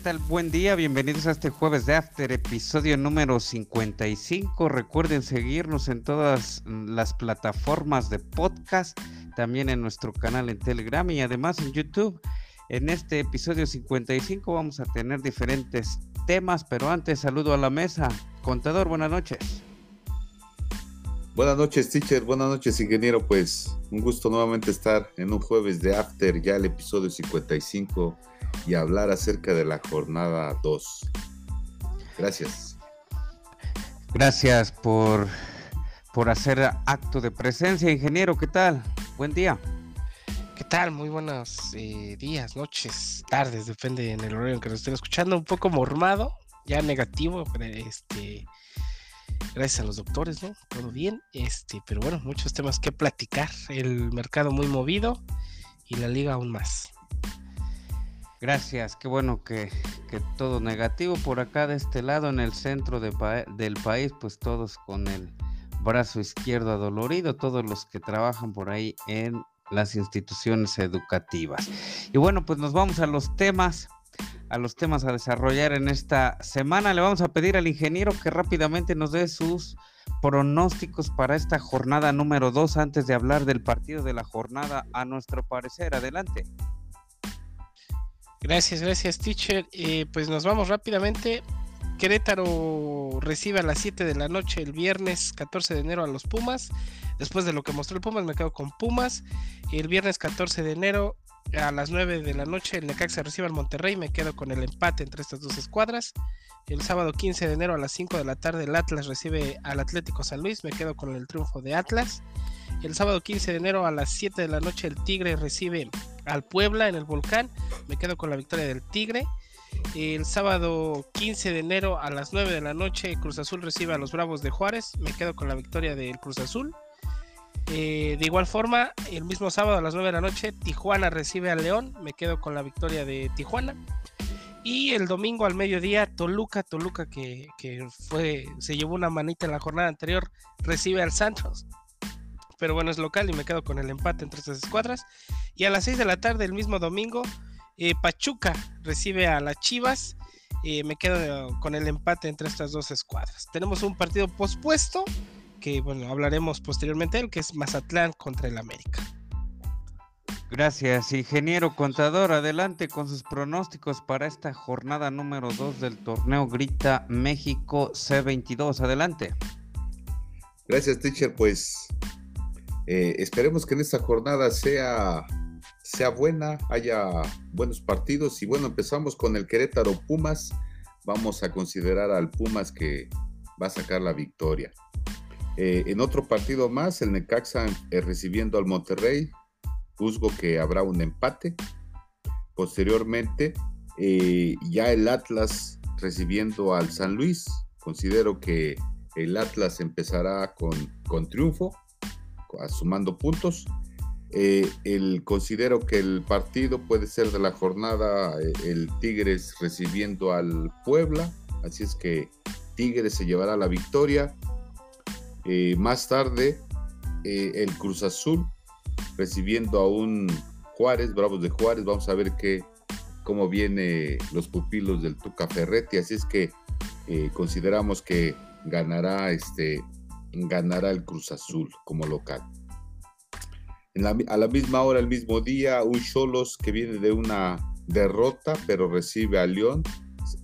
¿Qué tal? Buen día, bienvenidos a este jueves de After, episodio número 55. Recuerden seguirnos en todas las plataformas de podcast, también en nuestro canal en Telegram y además en YouTube. En este episodio 55 vamos a tener diferentes temas, pero antes saludo a la mesa. Contador, buenas noches. Buenas noches, teacher. Buenas noches, ingeniero. Pues un gusto nuevamente estar en un jueves de After, ya el episodio 55 y hablar acerca de la jornada 2. Gracias. Gracias por, por hacer acto de presencia, ingeniero. ¿Qué tal? Buen día. ¿Qué tal? Muy buenos eh, días, noches, tardes, depende en el horario en que nos estén escuchando. Un poco mormado, ya negativo, pero este, gracias a los doctores, ¿no? Todo bien, este, pero bueno, muchos temas que platicar. El mercado muy movido y la liga aún más. Gracias, qué bueno que, todo negativo por acá de este lado en el centro del país, pues todos con el brazo izquierdo adolorido, todos los que trabajan por ahí en las instituciones educativas. Y bueno, pues nos vamos a los temas, a los temas a desarrollar en esta semana. Le vamos a pedir al ingeniero que rápidamente nos dé sus pronósticos para esta jornada número 2 antes de hablar del partido de la jornada a nuestro parecer. Adelante. Gracias, gracias, teacher. Eh, pues nos vamos rápidamente. Querétaro recibe a las 7 de la noche el viernes 14 de enero a los Pumas. Después de lo que mostró el Pumas, me quedo con Pumas. El viernes 14 de enero a las 9 de la noche el Necaxa recibe al Monterrey. Me quedo con el empate entre estas dos escuadras. El sábado 15 de enero a las 5 de la tarde el Atlas recibe al Atlético San Luis. Me quedo con el triunfo de Atlas. El sábado 15 de enero a las 7 de la noche el Tigre recibe al Puebla en el Volcán. Me quedo con la victoria del Tigre. El sábado 15 de enero a las 9 de la noche Cruz Azul recibe a los Bravos de Juárez. Me quedo con la victoria del Cruz Azul. Eh, de igual forma, el mismo sábado a las 9 de la noche Tijuana recibe al León. Me quedo con la victoria de Tijuana. Y el domingo al mediodía, Toluca, Toluca que, que, fue, se llevó una manita en la jornada anterior, recibe al Santos pero bueno, es local y me quedo con el empate entre estas escuadras. Y a las 6 de la tarde, el mismo domingo, eh, Pachuca recibe a las Chivas. y me quedo con el empate entre estas dos escuadras. Tenemos un partido pospuesto que, bueno, hablaremos posteriormente el que es Mazatlán contra el América. Gracias, ingeniero contador. Adelante con sus pronósticos para esta jornada número 2 del torneo Grita México C22. Adelante. Gracias, teacher. Pues eh, esperemos que en esta jornada sea, sea buena, haya buenos partidos. Y bueno, empezamos con el Querétaro Pumas. Vamos a considerar al Pumas que va a sacar la victoria. Eh, en otro partido más, el Necaxa eh, recibiendo al Monterrey. Juzgo que habrá un empate. Posteriormente, ya el Atlas recibiendo al San Luis. Considero que el Atlas empezará con, con triunfo sumando puntos. Eh, el, considero que el partido puede ser de la jornada eh, el Tigres recibiendo al Puebla, así es que Tigres se llevará la victoria. Eh, más tarde el Cruz Azul recibiendo a un Juárez, Bravos de Juárez, vamos a ver qué, cómo viene los pupilos del Tuca Ferretti, así es que consideramos que ganará este ganará el Cruz Azul como local. A la misma hora, el mismo día, un Cholos que viene de una derrota, pero recibe a León.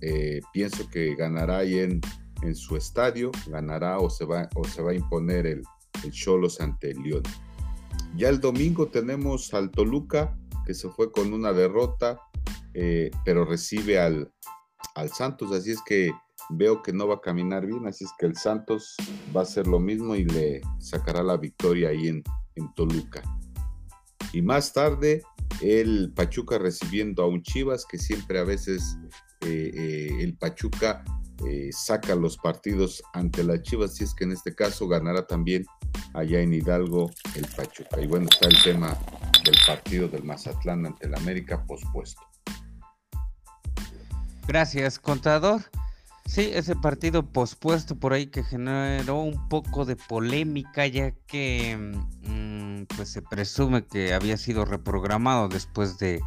Eh, pienso que ganará ahí en, en, su estadio, ganará o se va, o se va a imponer el, Cholos ante el León. Ya el domingo tenemos al Toluca, que se fue con una derrota, eh, pero recibe al, al Santos, así es que veo que no va a caminar bien, así es que el Santos va a hacer lo mismo y le sacará la victoria ahí en, Toluca. Y más tarde, el Pachuca recibiendo a un Chivas, que siempre a veces eh, eh, el Pachuca eh, saca los partidos ante la Chivas, si es que en este caso ganará también allá en Hidalgo el Pachuca. Y bueno, está el tema del partido del Mazatlán ante el América pospuesto. Gracias, contador. Sí, ese partido pospuesto por ahí que generó un poco de polémica ya que mm, pues se presume que había sido reprogramado después de,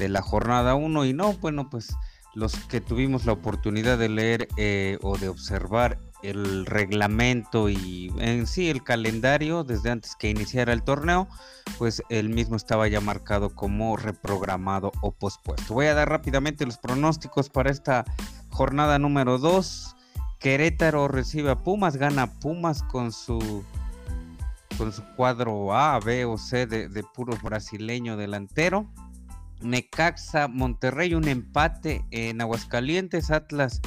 la jornada 1 y no, bueno, pues los que tuvimos la oportunidad de leer eh, o de observar el reglamento y en sí el calendario desde antes que iniciara el torneo, pues el mismo estaba ya marcado como reprogramado o pospuesto. Voy a dar rápidamente los pronósticos para esta jornada número 2. Querétaro recibe a Pumas, gana Pumas con su con su cuadro A, B o C de, puro brasileño delantero. Necaxa, Monterrey, un empate en Aguascalientes, Atlas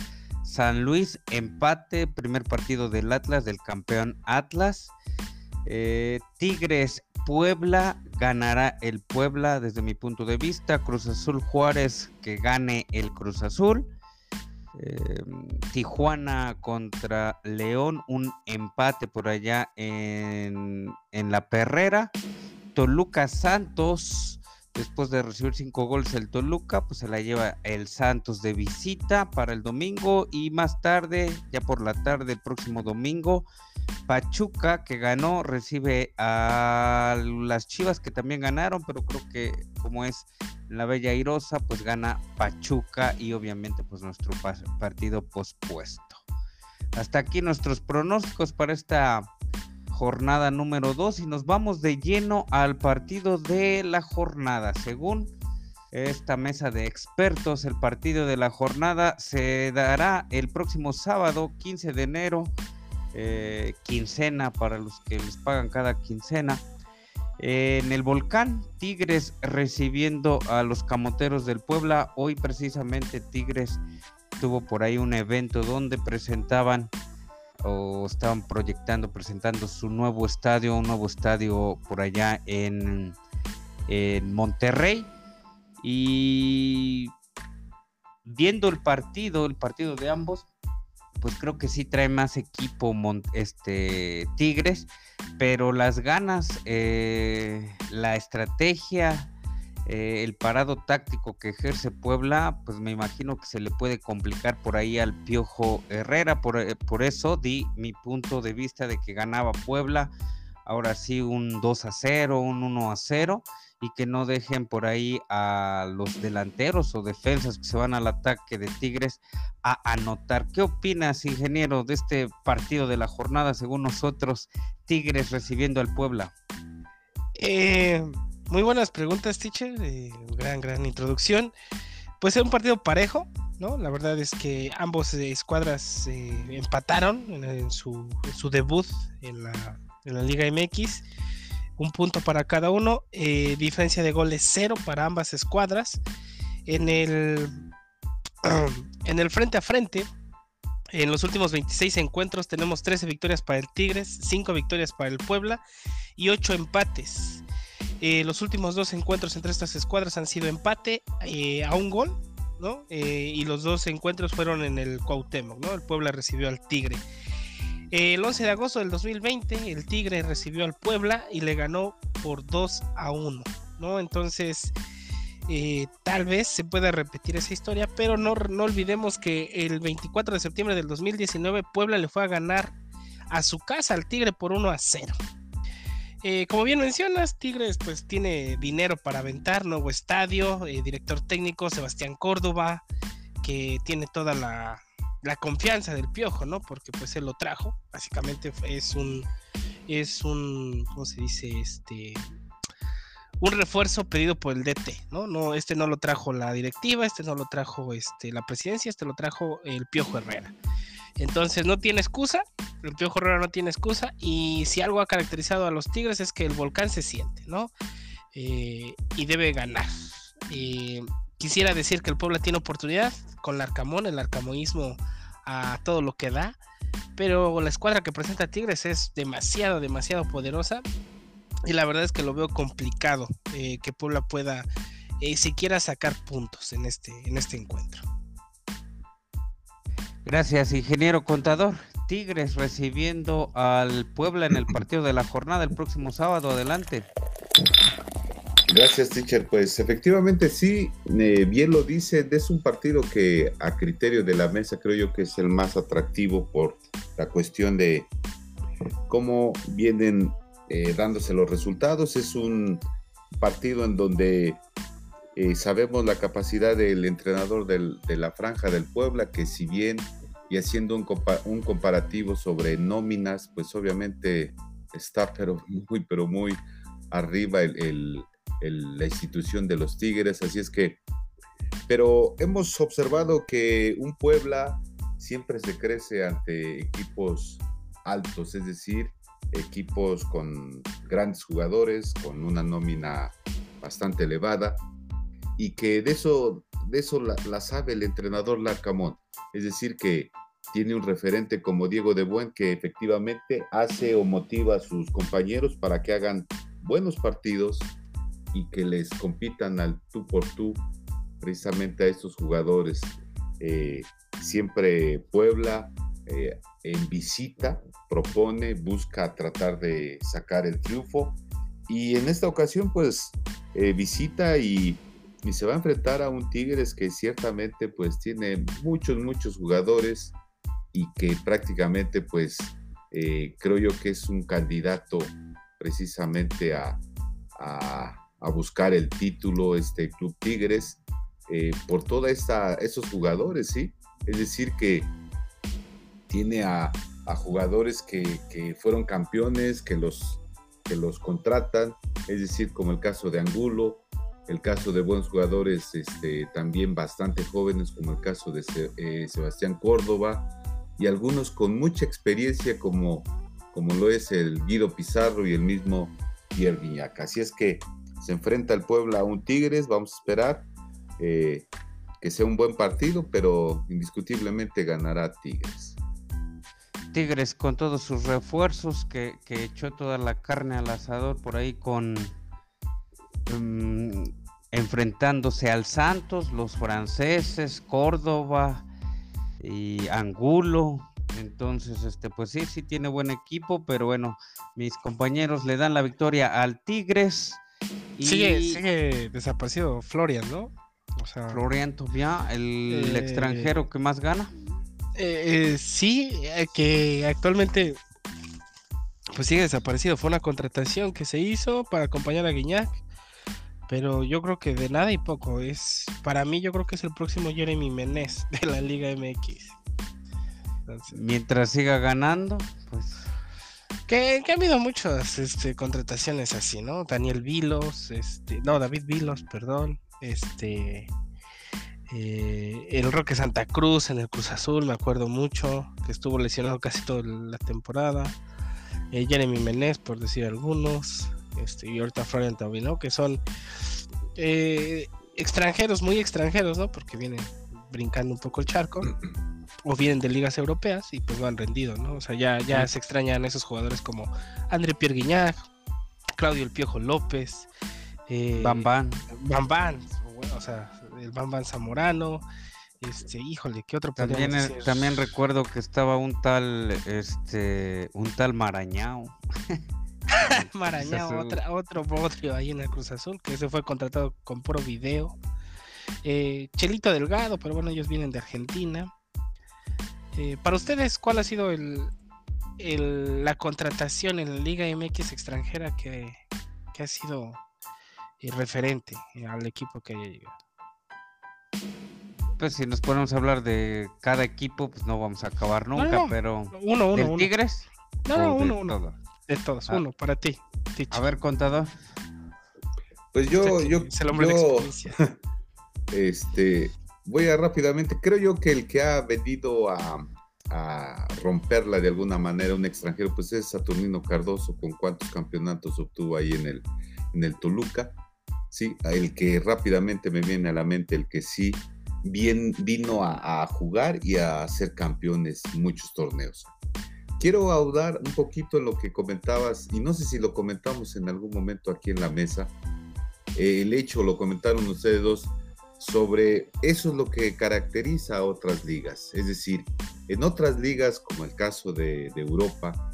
San Luis, empate, primer partido del Atlas, del campeón Atlas. Eh, Tigres, Puebla, ganará el Puebla desde mi punto de vista. Cruz Azul Juárez, que gane el Cruz Azul. Eh, Tijuana contra León, un empate por allá en, en la Perrera. Toluca Santos, Después de recibir cinco goles el Toluca, pues se la lleva el Santos de visita para el domingo y más tarde, ya por la tarde, el próximo domingo, Pachuca que ganó recibe a las Chivas que también ganaron, pero creo que como es la Bella Irosa, pues gana Pachuca y obviamente pues nuestro partido pospuesto. Hasta aquí nuestros pronósticos para esta jornada número 2 y nos vamos de lleno al partido de la jornada. Según esta mesa de expertos, el partido de la jornada se dará el próximo sábado 15 de enero, eh, quincena para los que les pagan cada quincena. En el volcán, Tigres recibiendo a los camoteros del Puebla. Hoy precisamente Tigres tuvo por ahí un evento donde presentaban o estaban proyectando, presentando su nuevo estadio, un nuevo estadio por allá en, en Monterrey. Y viendo el partido, el partido de ambos, pues creo que sí trae más equipo este, Tigres, pero las ganas, eh, la estrategia, eh, el parado táctico que ejerce Puebla, pues me imagino que se le puede complicar por ahí al Piojo Herrera, por, eh, por eso di mi punto de vista de que ganaba Puebla, ahora sí un 2 a 0, un 1 a 0 y que no dejen por ahí a los delanteros o defensas que se van al ataque de Tigres a anotar. ¿Qué opinas, ingeniero, de este partido de la jornada según nosotros, Tigres recibiendo al Puebla? Eh, muy buenas preguntas, teacher. gran, gran introducción. Pues es un partido parejo, ¿no? La verdad es que ambos eh, escuadras eh, empataron en, su, debut en la, Liga MX. Un punto para cada uno. Eh, diferencia de goles cero para ambas escuadras. En el, en el frente a frente, en los últimos 26 encuentros tenemos 13 victorias para el Tigres, 5 victorias para el Puebla y 8 empates. Eh, los últimos dos encuentros entre estas escuadras han sido empate eh, a un gol, ¿no? Eh, y los dos encuentros fueron en el Cuauhtémoc, ¿no? El Puebla recibió al Tigre. el 11 de agosto del 2020, el Tigre recibió al Puebla y le ganó por 2 a 1, ¿no? Entonces, tal vez se pueda repetir esa historia, pero no, no olvidemos que el 24 de septiembre del 2019, Puebla le fue a ganar a su casa al Tigre por 1 a 0. Eh, como bien mencionas, Tigres pues tiene dinero para aventar, nuevo estadio, eh, director técnico Sebastián Córdoba, que tiene toda la, confianza del piojo, ¿no? Porque pues él lo trajo, básicamente es un, es un, ¿cómo se dice? Este, un refuerzo pedido por el DT, ¿no? No, este no lo trajo la directiva, este no lo trajo este, la presidencia, este lo trajo el Piojo Herrera. Entonces no tiene excusa, el Piojo Herrera no tiene excusa y si algo ha caracterizado a los Tigres es que el volcán se siente, ¿no? Eh, y debe ganar. quisiera decir que el Puebla tiene oportunidad con el Arcamón, el arcamoísmo a todo lo que da, pero la escuadra que presenta Tigres es demasiado, demasiado poderosa y la verdad es que lo veo complicado eh, que Puebla pueda eh, siquiera sacar puntos en este, en este encuentro. Gracias, ingeniero contador. Tigres recibiendo al Puebla en el partido de la jornada el próximo sábado. Adelante. Gracias, teacher. Pues efectivamente sí, eh, bien lo dice, es un partido que a criterio de la mesa creo yo que es el más atractivo por la cuestión de cómo vienen eh, dándose los resultados. Es un partido en donde Eh, sabemos la capacidad del entrenador de la franja del Puebla, que si bien y haciendo un, comparativo sobre nóminas, pues obviamente está pero muy, pero muy arriba la institución de los Tigres. Así es que, pero hemos observado que un Puebla siempre se crece ante equipos altos, es decir, equipos con grandes jugadores, con una nómina bastante elevada y que de eso, de eso la, sabe el entrenador Larcamón. Es decir, que tiene un referente como Diego de Buen que efectivamente hace o motiva a sus compañeros para que hagan buenos partidos y que les compitan al tú por tú precisamente a estos jugadores. Eh, siempre Puebla eh, en visita propone, busca tratar de sacar el triunfo y en esta ocasión pues eh, visita y y se va a enfrentar a un Tigres que ciertamente pues tiene muchos, muchos jugadores y que prácticamente pues eh, creo yo que es un candidato precisamente a, a, buscar el título este Club Tigres eh, por toda esta esos jugadores, ¿sí? Es decir que tiene a, a jugadores que, que, fueron campeones, que los, que los contratan, es decir, como el caso de Angulo, el caso de buenos jugadores este, también bastante jóvenes, como el caso de eh, Sebastián Córdoba, y algunos con mucha experiencia, como, como lo es el Guido Pizarro y el mismo Pierre Guiñac. Así es que se enfrenta el Puebla a un Tigres, vamos a esperar eh, que sea un buen partido, pero indiscutiblemente ganará Tigres. Tigres con todos sus refuerzos, que echó toda la carne al asador por ahí con Mm, enfrentándose al Santos, los franceses, Córdoba y Angulo. Entonces, este, pues sí, sí tiene buen equipo, pero bueno, mis compañeros le dan la victoria al Tigres. Y... Sigue, sigue desaparecido Florian, ¿no? O sea, Florian Tobia, el, eh, extranjero que más gana. Eh, eh, sí, que actualmente pues sigue desaparecido. Fue una contratación que se hizo para acompañar a Guiñac pero yo creo que de nada y poco. Es para mí yo creo que es el próximo Jeremy Menez de la Liga MX. Mientras siga ganando, pues que, ha habido muchas este, contrataciones así, ¿no? Daniel Vilos, este, no, David Vilos, perdón, este, eh, el Roque Santa Cruz en el Cruz Azul, me acuerdo mucho, que estuvo lesionado casi toda la temporada. Eh, Jeremy Menez, por decir algunos. Este, y ahorita Florian ¿no? Que son eh, extranjeros, muy extranjeros, ¿no? Porque vienen brincando un poco el charco. o vienen de ligas europeas y pues no han rendido, ¿no? O sea, ya, ya se extrañan esos jugadores como André Pierre Guignac, Claudio El Piojo López, eh, Bam o sea, el Bam Zamorano, este, híjole, ¿qué otro también, también recuerdo que estaba un tal, este, un tal Marañao. Marañao, otro otro ahí en el Cruz Azul, que se fue contratado con puro video. Eh, Chelito Delgado, pero bueno, ellos vienen de Argentina. Eh, para ustedes, ¿cuál ha sido el, la contratación en la Liga MX extranjera que, ha sido eh, referente al equipo que haya llegado? Pues si nos ponemos a hablar de cada equipo, pues no vamos a acabar nunca, pero uno, uno, ¿Del Tigres? No, uno, uno. De todos, ah. uno para ti. A ver, contador. Pues yo, yo, este, voy a rápidamente. Creo yo que el que ha venido a, romperla de alguna manera un extranjero, pues es Saturnino Cardoso, con cuántos campeonatos obtuvo ahí en el, en el Toluca. Sí, el que rápidamente me viene a la mente, el que sí bien, vino a, a jugar y a ser campeones muchos torneos. Quiero audar un poquito en lo que comentabas, y no sé si lo comentamos en algún momento aquí en la mesa, eh, el hecho, lo comentaron ustedes dos, sobre eso es lo que caracteriza a otras ligas. Es decir, en otras ligas, como el caso de, Europa,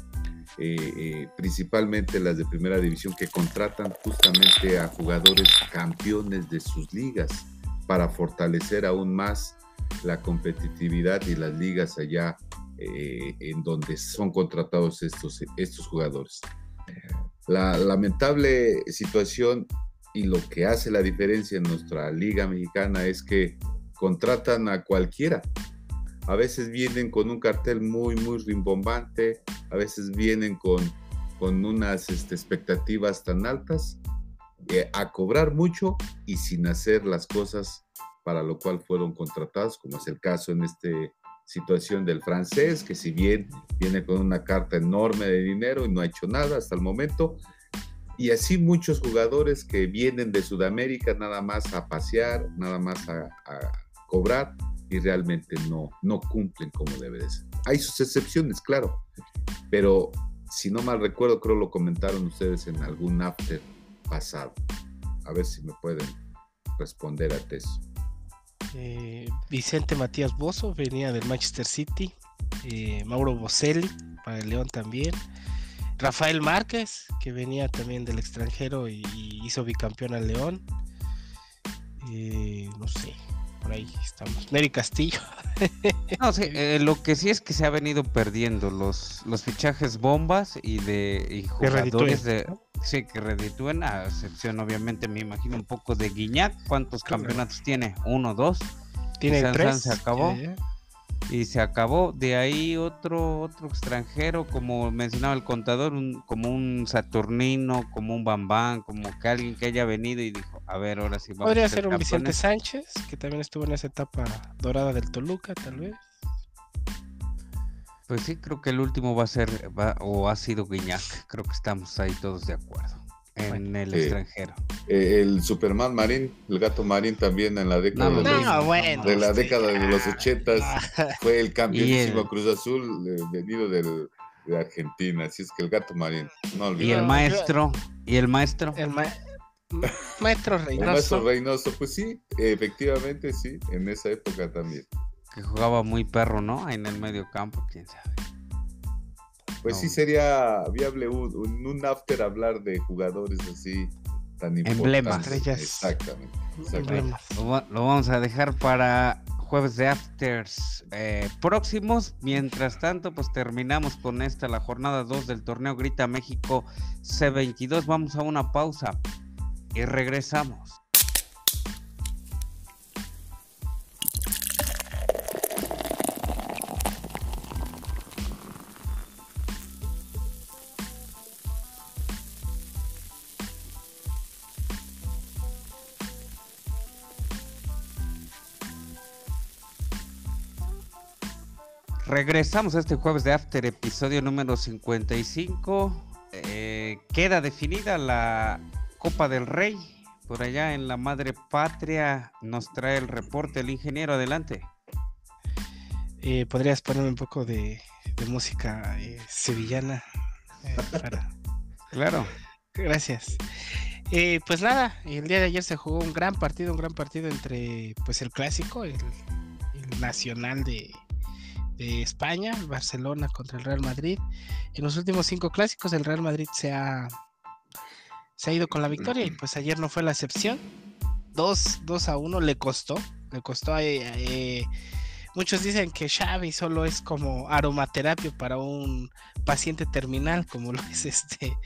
eh, eh, principalmente las de primera división, que contratan justamente a jugadores campeones de sus ligas para fortalecer aún más la competitividad y las ligas allá eh, en donde son contratados estos, estos jugadores. La lamentable situación y lo que hace la diferencia en nuestra liga mexicana es que contratan a cualquiera. A veces vienen con un cartel muy, muy rimbombante, a veces vienen con, con unas este, expectativas tan altas, eh, a cobrar mucho y sin hacer las cosas para lo cual fueron contratados, como es el caso en esta situación del francés, que si bien viene con una carta enorme de dinero y no ha hecho nada hasta el momento, y así muchos jugadores que vienen de Sudamérica nada más a pasear, nada más a, cobrar y realmente no, no cumplen como debe ser. Hay sus excepciones, claro, pero si no mal recuerdo, creo lo comentaron ustedes en algún after pasado. A ver si me pueden responder a eso. Eh, Vicente Matías Bozo venía del Manchester City. Eh, Mauro Boselli para el León también. Rafael Márquez, que venía también del extranjero y, hizo bicampeón al León. Eh, no sé, por ahí estamos. Neri Castillo. no, sí, lo que sí es que se ha venido perdiendo los, los fichajes bombas y de jugadores de, sí, que reditúen, a excepción obviamente me imagino un poco de Guiñac, ¿cuántos campeonatos tiene? ¿Uno, dos? Tiene tres. Se acabó. Y se acabó. De ahí otro, otro extranjero, como mencionaba el contador, como un Saturnino, como un Bambán, como que alguien que haya venido y dijo, a ver, ahora sí vamos Podría a ser, ser un Vicente Sánchez, que también estuvo en esa etapa dorada del Toluca, tal vez. Pues sí, creo que el último va a ser, o ha sido Guiñac. Creo que estamos ahí todos de acuerdo. En el extranjero. Eh, el Superman Marín, el gato Marín también en la década, de, los, de, la década de los ochentas fue el campeonísimo Cruz Azul eh, venido de Argentina. Así es que el gato Marín, no Y el maestro, y el maestro. El maestro Reynoso. Maestro Reynoso, pues sí, efectivamente sí, en esa época también que jugaba muy perro, ¿no? En el medio campo, quién sabe. Pues sí sería viable un, un, after hablar de jugadores así tan importantes. Emblemas. Exactamente. Lo, vamos a dejar para jueves de afters eh, próximos. Mientras tanto, pues terminamos con esta, la jornada 2 del torneo Grita México C22. Vamos a una pausa y regresamos. Regresamos a este jueves de After, episodio número 55. Eh, queda definida la Copa del Rey. Por allá en la madre patria nos trae el reporte el ingeniero. Adelante. Eh, ¿Podrías ponerme un poco de, música eh, sevillana? Claro. Gracias. pues nada, el día de ayer se jugó un gran partido, un gran partido entre pues el clásico, el nacional de, de España, Barcelona contra el Real Madrid. En los últimos cinco clásicos el Real Madrid se ha, se ha ido con la victoria y pues ayer no fue la excepción. 2, a 1 le costó, le costó eh, eh, muchos dicen que Xavi solo es como aromaterapia para un paciente terminal como lo es este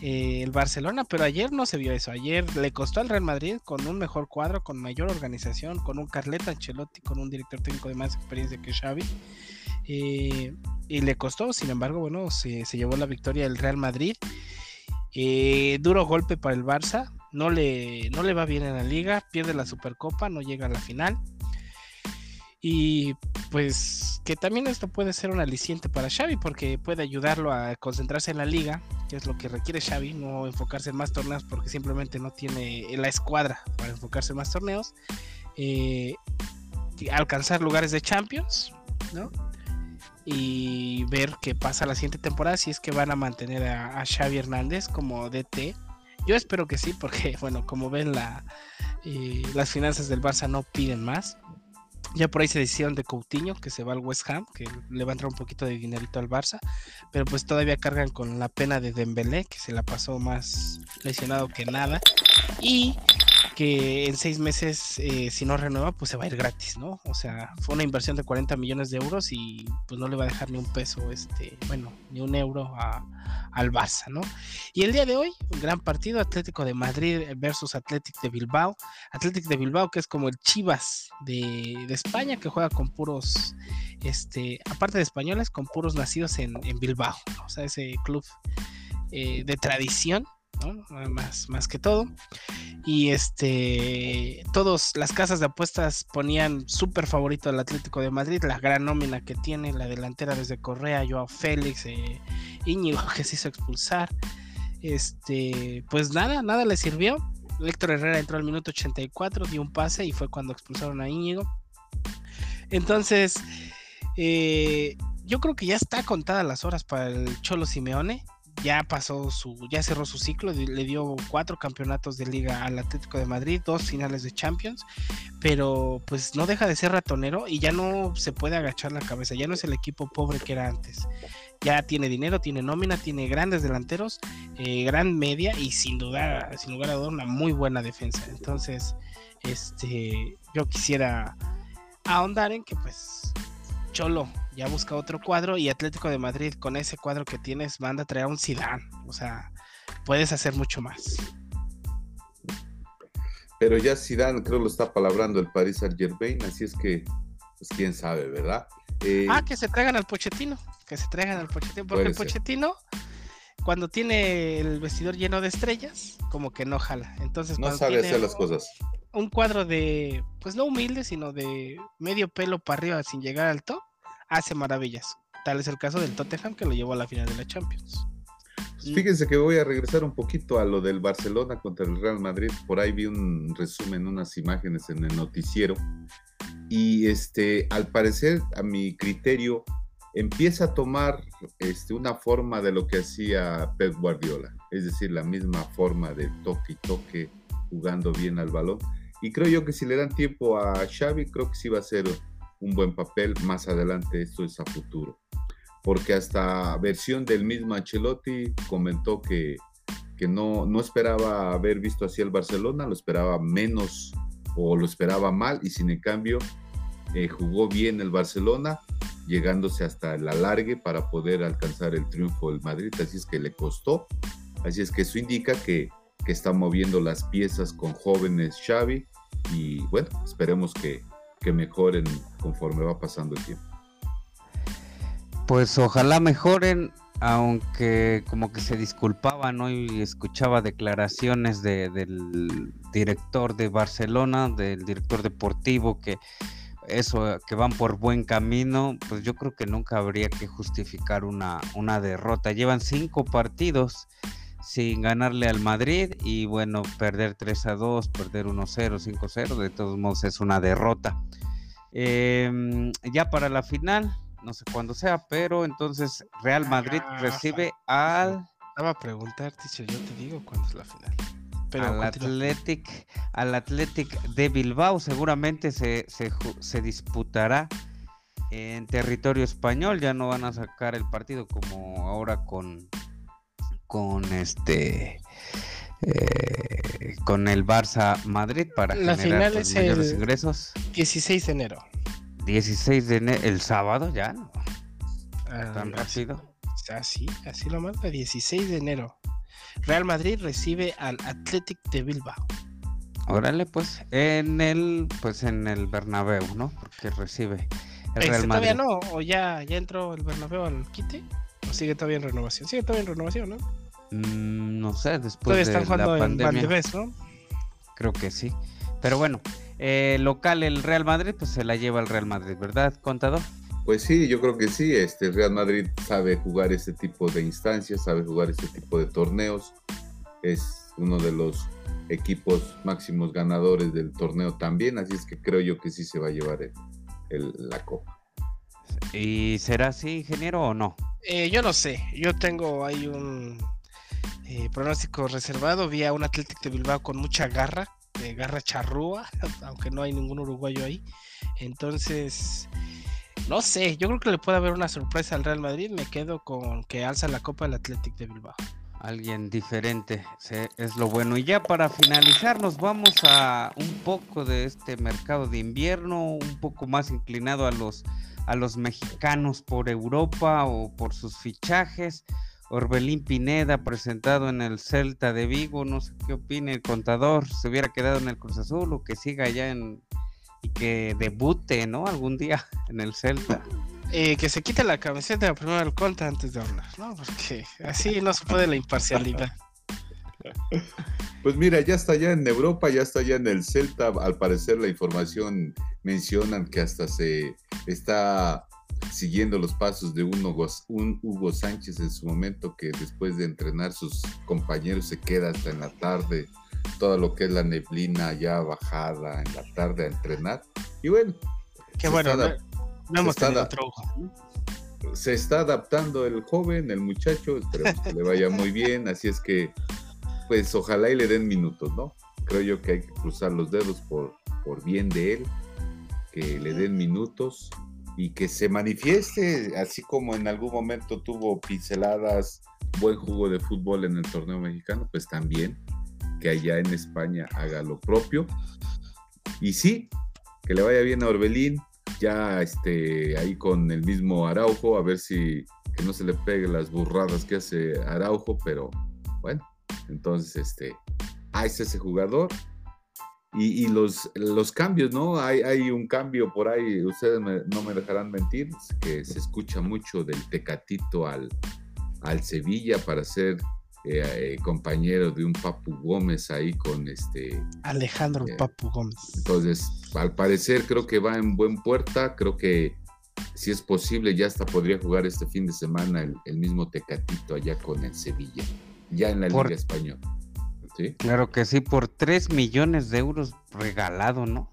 eh, el Barcelona, pero ayer no se vio eso. Ayer le costó al Real Madrid con un mejor cuadro, con mayor organización, con un Carleta Ancelotti, con un director técnico de más experiencia que Xavi. Eh, y le costó, sin embargo, bueno, se, llevó la victoria el Real Madrid. Eh, duro golpe para el Barça, no le, no le va bien en la liga, pierde la Supercopa, no llega a la final. Y pues que también esto puede ser un aliciente para Xavi porque puede ayudarlo a concentrarse en la liga, que es lo que requiere Xavi, no enfocarse en más torneos porque simplemente no tiene la escuadra para enfocarse en más torneos. Eh, alcanzar lugares de Champions, ¿no? Y ver qué pasa la siguiente temporada si es que van a mantener a, Xavi Hernández como DT. Yo espero que sí, porque bueno, como ven eh, las finanzas del Barça no piden más. Ya por ahí se decisión de Coutinho, que se va al West Ham, que le va a entrar un poquito de dinerito al Barça, pero pues todavía cargan con la pena de Dembélé, que se la pasó más lesionado que nada. Y que en seis meses, eh, si no renueva, pues se va a ir gratis, ¿no? O sea, fue una inversión de 40 millones de euros y pues no le va a dejar ni un peso, este, bueno, ni un euro al Barça, ¿no? Y el día de hoy, un gran partido, Atlético de Madrid versus Atlético de Bilbao. Atlético de Bilbao, que es como el Chivas de, España, que juega con puros, este, aparte de españoles, con puros nacidos en, Bilbao, o sea, ese club eh, de tradición más, más que todo. Y este, todos las casas de apuestas ponían súper favorito al Atlético de Madrid, la gran nómina que tiene, la delantera desde Correa, Joao Félix, eh, Íñigo que se hizo expulsar. Este, pues nada, nada le sirvió. Héctor Herrera entró al minuto 84, dio un pase y fue cuando expulsaron a Íñigo. Entonces, eh, yo creo que ya está contadas las horas para el Cholo Simeone ya pasó su, ya cerró su ciclo, le dio cuatro campeonatos de liga al Atlético de Madrid, dos finales de Champions, pero pues no deja de ser ratonero y ya no se puede agachar la cabeza, ya no es el equipo pobre que era antes. Ya tiene dinero, tiene nómina, tiene grandes delanteros, eh, gran media y sin duda, sin lugar a duda, una muy buena defensa. Entonces, este, yo quisiera ahondar en que pues Cholo ya busca otro cuadro y Atlético de Madrid con ese cuadro que tienes manda a traer a un Zidane, o sea, puedes hacer mucho más. Pero ya Zidane creo lo está palabrando el Paris Saint Germain, así es que, pues quién sabe, ¿verdad? Eh, ah, que se traigan al Pochettino, que se traigan al Pochettino, porque el Pochettino cuando tiene el vestidor lleno de estrellas, como que no jala. Entonces, no sabe hacer las cosas. Un cuadro de, pues no humilde, sino de medio pelo para arriba sin llegar al top, hace maravillas. Tal es el caso del Tottenham que lo llevó a la final de la Champions. Pues fíjense que voy a regresar un poquito a lo del Barcelona contra el Real Madrid. Por ahí vi un resumen, unas imágenes en el noticiero. Y este, al parecer, a mi criterio, empieza a tomar este, una forma de lo que hacía Pep Guardiola. Es decir, la misma forma de toque y toque, jugando bien al balón. Y creo yo que si le dan tiempo a Xavi, creo que sí va a ser un buen papel. Más adelante, esto es a futuro. Porque hasta versión del mismo Ancelotti comentó que, que no, no esperaba haber visto así el Barcelona, lo esperaba menos o lo esperaba mal y sin en cambio eh, jugó bien el Barcelona, llegándose hasta el alargue para poder alcanzar el triunfo del Madrid, así es que le costó, así es que eso indica que, que está moviendo las piezas con jóvenes Xavi y bueno, esperemos que, que mejoren conforme va pasando el tiempo. Pues ojalá mejoren, aunque como que se disculpaban ¿no? y escuchaba declaraciones del director de Barcelona, del director deportivo, que eso, que van por buen camino, pues yo creo que nunca habría que justificar una, una derrota. Llevan cinco partidos sin ganarle al Madrid y bueno, perder 3 a 2, perder 1-0, 5-0, de todos modos es una derrota. Em, ya para la final, no sé cuándo sea, pero entonces Real Madrid recibe al... Estaba a preguntar, yo te digo cuándo es la final. Pero al Athletic, al Athletic de Bilbao seguramente se, se, se disputará en territorio español, ya no van a sacar el partido como ahora con con este eh, con el Barça Madrid para la generar final mayores ingresos. 16 de enero. 16 de enero, el sábado ya, ¿no? Ah, Tan rápido. Así, así lo marca, 16 de enero. Real Madrid recibe al Athletic de Bilbao. Órale, pues, en el, pues en el Bernabéu, ¿no? Porque recibe el Real Madrid. Todavía no, o ya, ya entró el Bernabéu al quite. ¿O sigue todavía en renovación? Sigue todavía en renovación, ¿no? Mm, no sé, después de la pandemia. ¿no? Creo que sí. Pero bueno, eh, local el Real Madrid, pues se la lleva el Real Madrid, ¿verdad, contador? Pues sí, yo creo que sí. Este Real Madrid sabe jugar este tipo de instancias, sabe jugar este tipo de torneos. Es uno de los equipos máximos ganadores del torneo también, así es que creo yo que sí se va a llevar la copa. ¿Y será así, ingeniero, o no? Eh, yo no sé, yo tengo ahí un eh, pronóstico reservado. Vi a un Atlético de Bilbao con mucha garra, de garra charrúa, aunque no hay ningún uruguayo ahí. Entonces, no sé, yo creo que le puede haber una sorpresa al Real Madrid. Me quedo con que alza la copa el Atlético de Bilbao. alguien diferente, es lo bueno. Y ya para finalizar, nos vamos a un poco de este mercado de invierno, un poco más inclinado a los, a los mexicanos por Europa o por sus fichajes. Orbelín Pineda presentado en el Celta de Vigo, no sé qué opina el contador, se hubiera quedado en el Cruz Azul o que siga allá en y que debute, ¿no? Algún día en el Celta. Eh, que se quite la camiseta primero del conta antes de hablar, ¿no? Porque así no se puede la imparcialidad. Pues mira, ya está ya en Europa, ya está ya en el Celta. Al parecer la información mencionan que hasta se está siguiendo los pasos de un Hugo, un Hugo Sánchez en su momento que después de entrenar sus compañeros se queda hasta en la tarde, todo lo que es la neblina ya bajada en la tarde a entrenar. Y bueno, qué bueno, no hemos tenido Se está adaptando el joven, el muchacho, esperemos que le vaya muy bien, así es que, pues ojalá y le den minutos, ¿no? Creo yo que hay que cruzar los dedos por, por bien de él, que le den minutos y que se manifieste, así como en algún momento tuvo pinceladas, buen jugo de fútbol en el torneo mexicano, pues también que allá en España haga lo propio. Y sí, que le vaya bien a Orbelín, ya este, ahí con el mismo Araujo, a ver si que no se le pegue las burradas que hace Araujo, pero bueno, entonces este, ahí es ese jugador. Y, los, los cambios, ¿no? Hay, hay un cambio por ahí, ustedes no me dejarán mentir, que se escucha mucho del Tecatito al, al Sevilla para ser eh, eh, compañero de un Papu Gómez ahí con este Alejandro eh, Papu Gómez. Entonces, al parecer creo que va en buen puerta, creo que si es posible ya hasta podría jugar este fin de semana el, mismo Tecatito allá con el Sevilla, ya en la Liga Española. Claro que sí, por 3 millones de euros regalado, ¿no?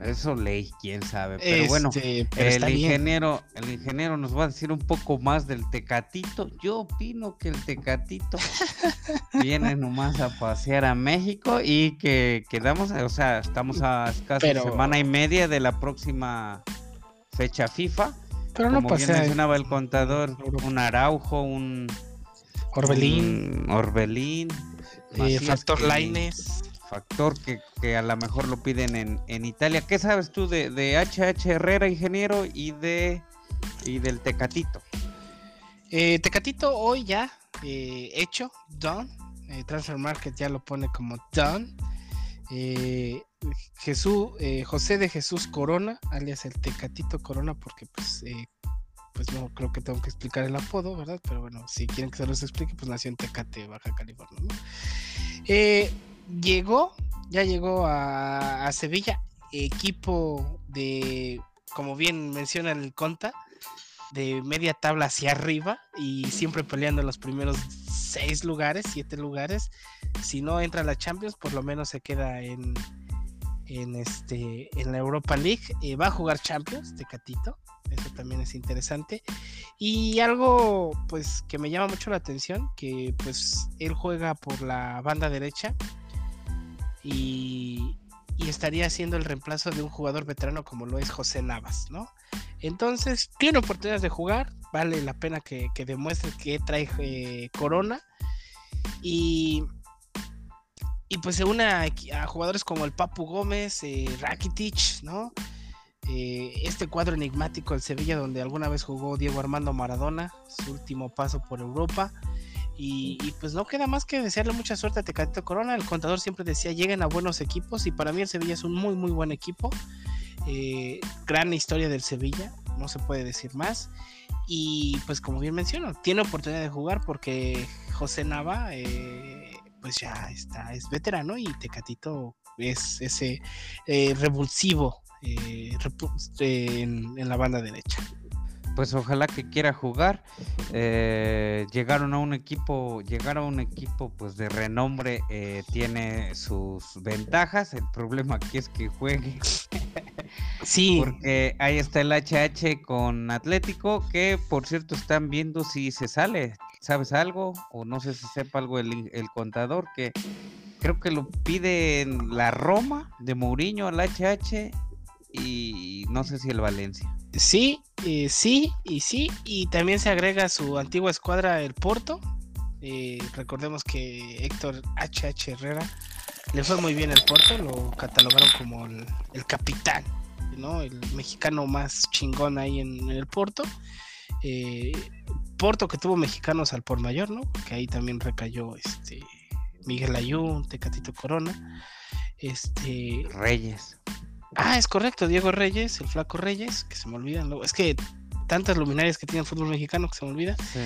Eso ley, quién sabe. Pero bueno, este, el ingeniero, el ingeniero nos va a decir un poco más del Tecatito. Yo opino que el Tecatito viene nomás a pasear a México y que quedamos, o sea, estamos a casi semana y media de la próxima fecha FIFA. Pero no Como bien mencionaba el contador, un Araujo, un Orbelín, Orbelín, eh, Factor Laines factor que, a lo mejor lo piden en, Italia. ¿Qué sabes tú de, de HH Herrera, ingeniero, y de y del Tecatito? Eh, Tecatito hoy ya eh, hecho, done. Eh, Transfer Market ya lo pone como done. Jesús, José de Jesús Corona, alias el Tecatito Corona, porque pues pues no creo que tengo que explicar el apodo, ¿verdad? Pero bueno, si quieren que se los explique, pues nació en Tecate, Baja California. Eh, llegó, ya llegó a, Sevilla, equipo de, como bien menciona el Conta, de media tabla hacia arriba y siempre peleando los primeros seis lugares, siete lugares. Si no entra a la Champions, por lo menos se queda en, en, este, en la Europa League. Eh, va a jugar Champions de Catito. Eso también es interesante. Y algo pues que me llama mucho la atención, que pues él juega por la banda derecha y, estaría siendo el reemplazo de un jugador veterano como lo es José Navas, ¿no? Entonces, tiene oportunidades de jugar, vale la pena que, demuestre que trae eh, Corona y, y pues se une a, jugadores como el Papu Gómez, eh, Rakitic, ¿no? Eh, este cuadro enigmático del Sevilla donde alguna vez jugó Diego Armando Maradona, su último paso por Europa. Y, pues no queda más que desearle mucha suerte a Tecatito Corona. El contador siempre decía lleguen a buenos equipos y para mí el Sevilla es un muy muy buen equipo. Eh, gran historia del Sevilla, no se puede decir más. Y pues como bien menciono, tiene oportunidad de jugar porque José Nava eh, pues ya está, es veterano y Tecatito es ese revulsivo en la banda derecha pues ojalá que quiera jugar. Eh, llegaron a un equipo, llegar a un equipo pues de renombre eh, tiene sus ventajas. El problema aquí es que juegue. Sí. Porque ahí está el HH con Atlético, que por cierto están viendo si se sale. ¿Sabes algo? O no sé si sepa algo el, el contador, que creo que lo pide la Roma de Mourinho al HH y no sé si el Valencia. Sí, eh, sí y sí. Y también se agrega su antigua escuadra el Porto. Eh, recordemos que Héctor HH Herrera le fue muy bien el Porto, lo catalogaron como el, capitán, ¿no? El mexicano más chingón ahí en, el Porto. Eh, Porto que tuvo mexicanos al por mayor, ¿no? Que ahí también recayó este Miguel Ayun, Tecatito Corona, este Reyes. Ah, es correcto, Diego Reyes, el flaco Reyes, que se me olvidan. Es que tantas luminarias que tiene el fútbol mexicano que se me olvida. Sí.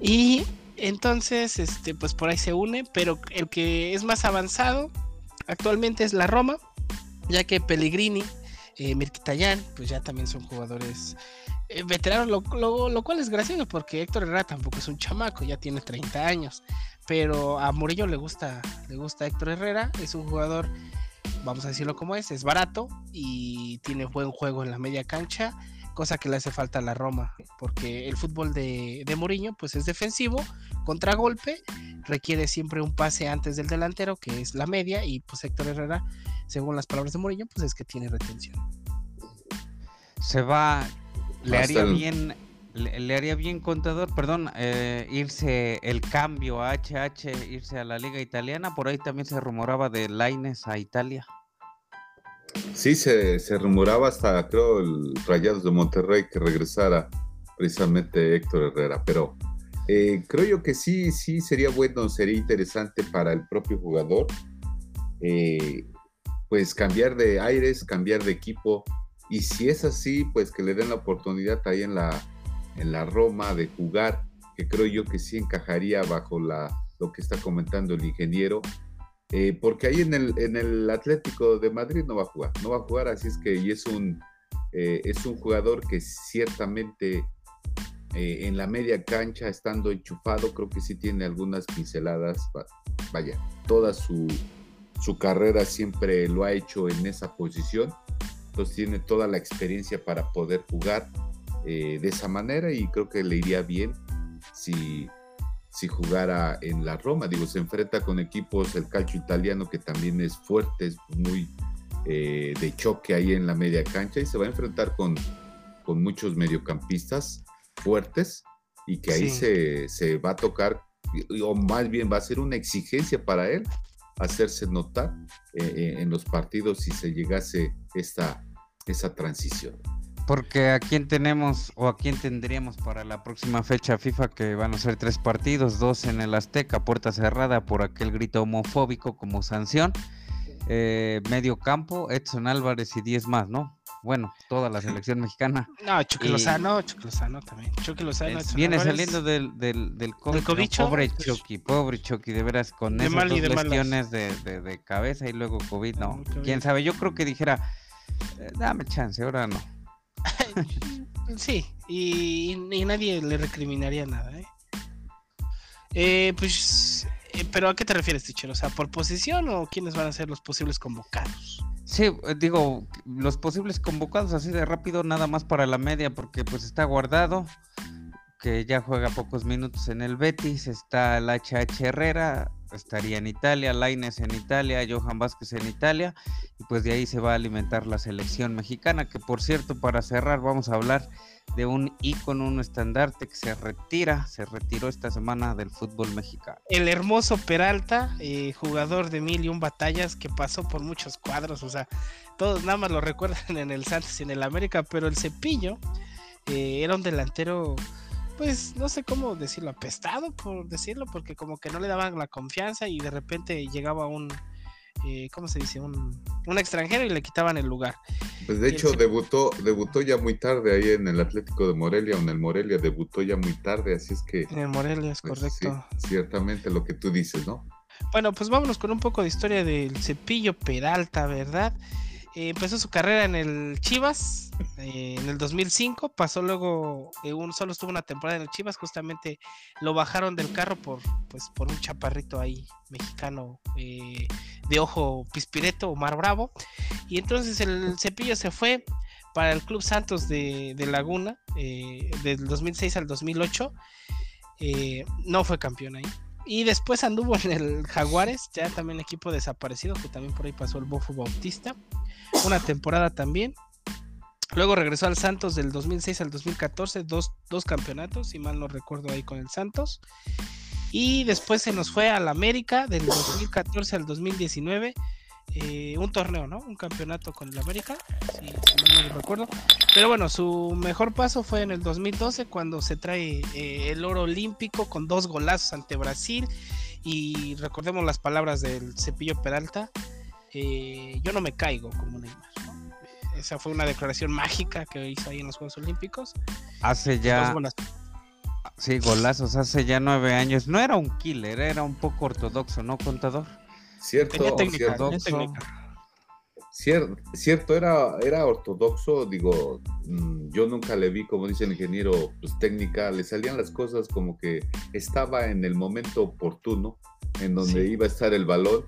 Y entonces, este, pues por ahí se une, pero el que es más avanzado actualmente es la Roma, ya que Pellegrini, eh, pues ya también son jugadores eh, veteranos, lo, cual es gracioso porque Héctor Herrera tampoco es un chamaco, ya tiene 30 años, pero a Murillo le gusta, le gusta Héctor Herrera, es un jugador, vamos a decirlo como es, es barato y tiene buen juego en la media cancha cosa que le hace falta a la Roma, porque el fútbol de, de Mourinho pues es defensivo, contragolpe, requiere siempre un pase antes del delantero, que es la media, y pues Héctor Herrera, según las palabras de Mourinho, pues es que tiene retención. Se va, le haría bien, le, haría bien contador, perdón, eh, irse el cambio a HH, irse a la liga italiana, por ahí también se rumoraba de Laines a Italia. Sí, se, se rumoraba hasta, creo, el Rayados de Monterrey que regresara precisamente Héctor Herrera, pero eh, creo yo que sí, sí sería bueno, sería interesante para el propio jugador, eh, pues cambiar de aires, cambiar de equipo, y si es así, pues que le den la oportunidad ahí en la, en la Roma de jugar, que creo yo que sí encajaría bajo la, lo que está comentando el ingeniero, eh, porque ahí en el, en el Atlético de Madrid no va a jugar, no va a jugar, así es que y es un, eh, es un jugador que ciertamente eh, en la media cancha, estando enchufado, creo que sí tiene algunas pinceladas, vaya, toda su, su carrera siempre lo ha hecho en esa posición, entonces tiene toda la experiencia para poder jugar de esa manera y creo que le iría bien si si jugara en la Roma. Digo, se enfrenta con equipos, el calcio italiano, que también es fuerte, es muy eh, de choque ahí en la media cancha, y se va a enfrentar con, con muchos mediocampistas fuertes y que ahí se, se, va a tocar, o más bien va a ser una exigencia para él hacerse notar eh, eh, en los partidos si se llegase esta, esa transición. Porque a quién tenemos o a quién tendríamos para la próxima fecha FIFA que van a ser tres partidos, dos en el Azteca, puerta cerrada por aquel grito homofóbico como sanción. Eh, medio campo, Edson Álvarez y diez más, ¿no? Bueno, toda la selección mexicana. No, Chucky Lozano, Chucky Lozano también. Chucky Lozano, viene saliendo del, del, del COVID. pobre pues, Chucky, pobre Chucky, de veras, con esas dos lesiones de, de, cabeza y luego COVID, no. Quién sabe, yo creo que dijera, eh, dame chance, ahora no. sí, y, nadie le recriminaría nada, ¿eh? Eh, pues, eh, pero ¿a qué te refieres, teacher? O sea, ¿por posición o quiénes van a ser los posibles convocados? Sí, digo, los posibles convocados así de rápido, nada más para la media, porque pues está guardado, que ya juega pocos minutos en el Betis, está el HH Herrera, estaría en Italia, Laines en Italia, Johan Vázquez en Italia, y pues de ahí se va a alimentar la selección mexicana, que por cierto, para cerrar, vamos a hablar de un ícono, un estandarte que se retira, se retiró esta semana del fútbol mexicano. El hermoso Peralta, eh, jugador de mil y un batallas que pasó por muchos cuadros, o sea, todos nada más lo recuerdan en el Santos y en el América, pero el Cepillo eh, era un delantero pues no sé cómo decirlo, apestado por decirlo, porque como que no le daban la confianza y de repente llegaba un, eh, ¿cómo se dice? Un, un, extranjero y le quitaban el lugar. Pues de hecho debutó, debutó ya muy tarde ahí en el Atlético de Morelia, o en el Morelia debutó ya muy tarde, así es que... En el Morelia es pues, correcto. ciertamente lo que tú dices, ¿no? Bueno, pues vámonos con un poco de historia del cepillo Peralta, ¿verdad? Eh, empezó su carrera en el Chivas eh, en el 2005, pasó luego, eh, solo estuvo una temporada en el Chivas, justamente lo bajaron del carro por, pues, por un chaparrito ahí mexicano de ojo pispireto, Omar Bravo, y entonces el cepillo se fue para el Club Santos de, de Laguna del 2006 al 2008, no fue campeón ahí. Y después anduvo en el Jaguares, ya también equipo desaparecido, que también por ahí pasó el Bofo Bautista. Una temporada también. Luego regresó al Santos del 2006 al 2014, dos, dos campeonatos, si mal no recuerdo ahí con el Santos. Y después se nos fue al América del 2014 al 2019. Eh, un torneo, ¿no? Un campeonato con el América, si, no me recuerdo. Pero bueno, su mejor paso fue en el 2012 cuando se trae eh, el oro olímpico con dos golazos ante Brasil. Y recordemos las palabras del Cepillo Peralta, eh, yo no me caigo como Neymar. Esa fue una declaración mágica que hizo ahí en los Juegos Olímpicos. Hace ya... Sí, golazos, hace ya nueve años. No era un killer, era un poco ortodoxo, ¿no, contador? Cierto, cierto. cierto, era, era ortodoxo, digo, mm, yo nunca le vi, como dice el ingeniero, pues técnica, le salían las cosas como que estaba en el momento oportuno, en donde iba a estar el balón.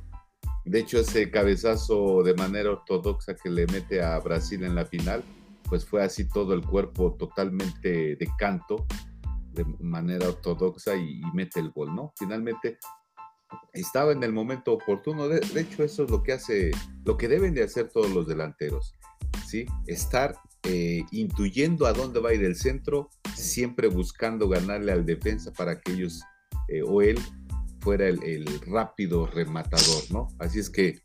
De hecho, ese cabezazo de manera ortodoxa que le mete a Brasil en la final, pues fue así todo el cuerpo totalmente de canto, de manera ortodoxa y, mete el gol, ¿no? Finalmente, estaba en el momento oportuno. De, hecho, eso es lo que hace, lo que deben de hacer todos los delanteros, ¿sí? Estar eh, intuyendo a dónde va a ir el centro, siempre buscando ganarle al defensa para que ellos eh, o él fuera el, rápido rematador, ¿no? Así es que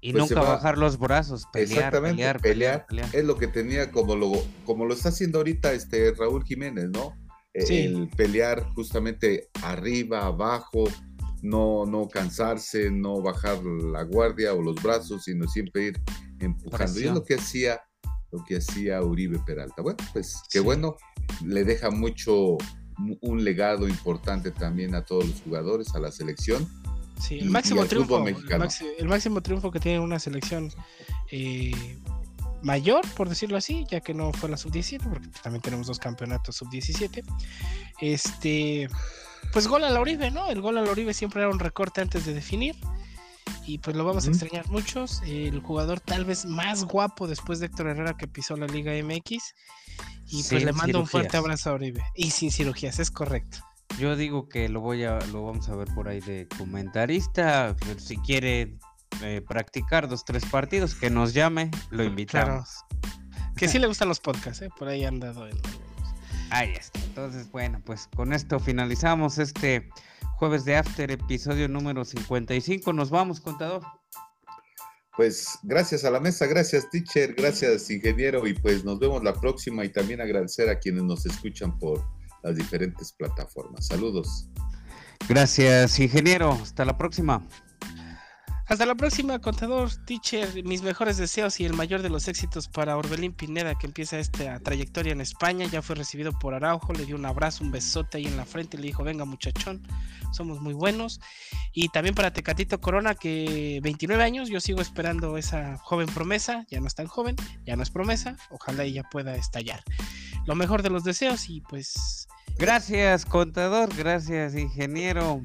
y pues nunca bajar los brazos, pelear, pelear, pelear, Es lo que tenía como lo, como lo está haciendo ahorita este Raúl Jiménez, ¿no? El pelear justamente arriba, abajo, no, no cansarse, no bajar la guardia o los brazos, sino siempre ir empujando. Y es lo que hacía, lo que hacía Uribe Peralta. Bueno, pues qué bueno, le deja mucho, un legado importante también a todos los jugadores, a la selección. Sí, el máximo triunfo, el, máximo triunfo que tiene una selección eh, mayor, por decirlo así, ya que no fue la sub-17, porque también tenemos dos campeonatos sub-17. Este, pues gol a la Uribe, ¿no? El gol a la Uribe siempre era un recorte antes de definir. Y pues lo vamos a extrañar muchos. El jugador tal vez más guapo después de Héctor Herrera que pisó la Liga MX. Y pues le mando un fuerte abrazo a Uribe. Y sin cirugías, es correcto. Yo digo que lo voy a, lo vamos a ver por ahí de comentarista. Si quiere eh, practicar dos, tres partidos, que nos llame, lo invitamos. Que sí le gustan los podcasts, ¿eh? por ahí han dado el, Ahí está. Entonces, bueno, pues con esto finalizamos este jueves de After, episodio número 55. Nos vamos, contador. Pues gracias a la mesa, gracias teacher, gracias ingeniero y pues nos vemos la próxima y también agradecer a quienes nos escuchan por las diferentes plataformas. Saludos. Gracias ingeniero, hasta la próxima. Hasta la próxima, contador, teacher. Mis mejores deseos y el mayor de los éxitos para Orbelín Pineda, que empieza esta trayectoria en España. Ya fue recibido por Araujo, le dio un abrazo, un besote ahí en la frente y le dijo: Venga, muchachón, somos muy buenos. Y también para Tecatito Corona, que 29 años, yo sigo esperando esa joven promesa. Ya no es tan joven, ya no es promesa. Ojalá ella pueda estallar. Lo mejor de los deseos y pues. Gracias, contador. Gracias, ingeniero.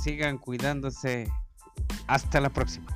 Sigan cuidándose hasta la próxima.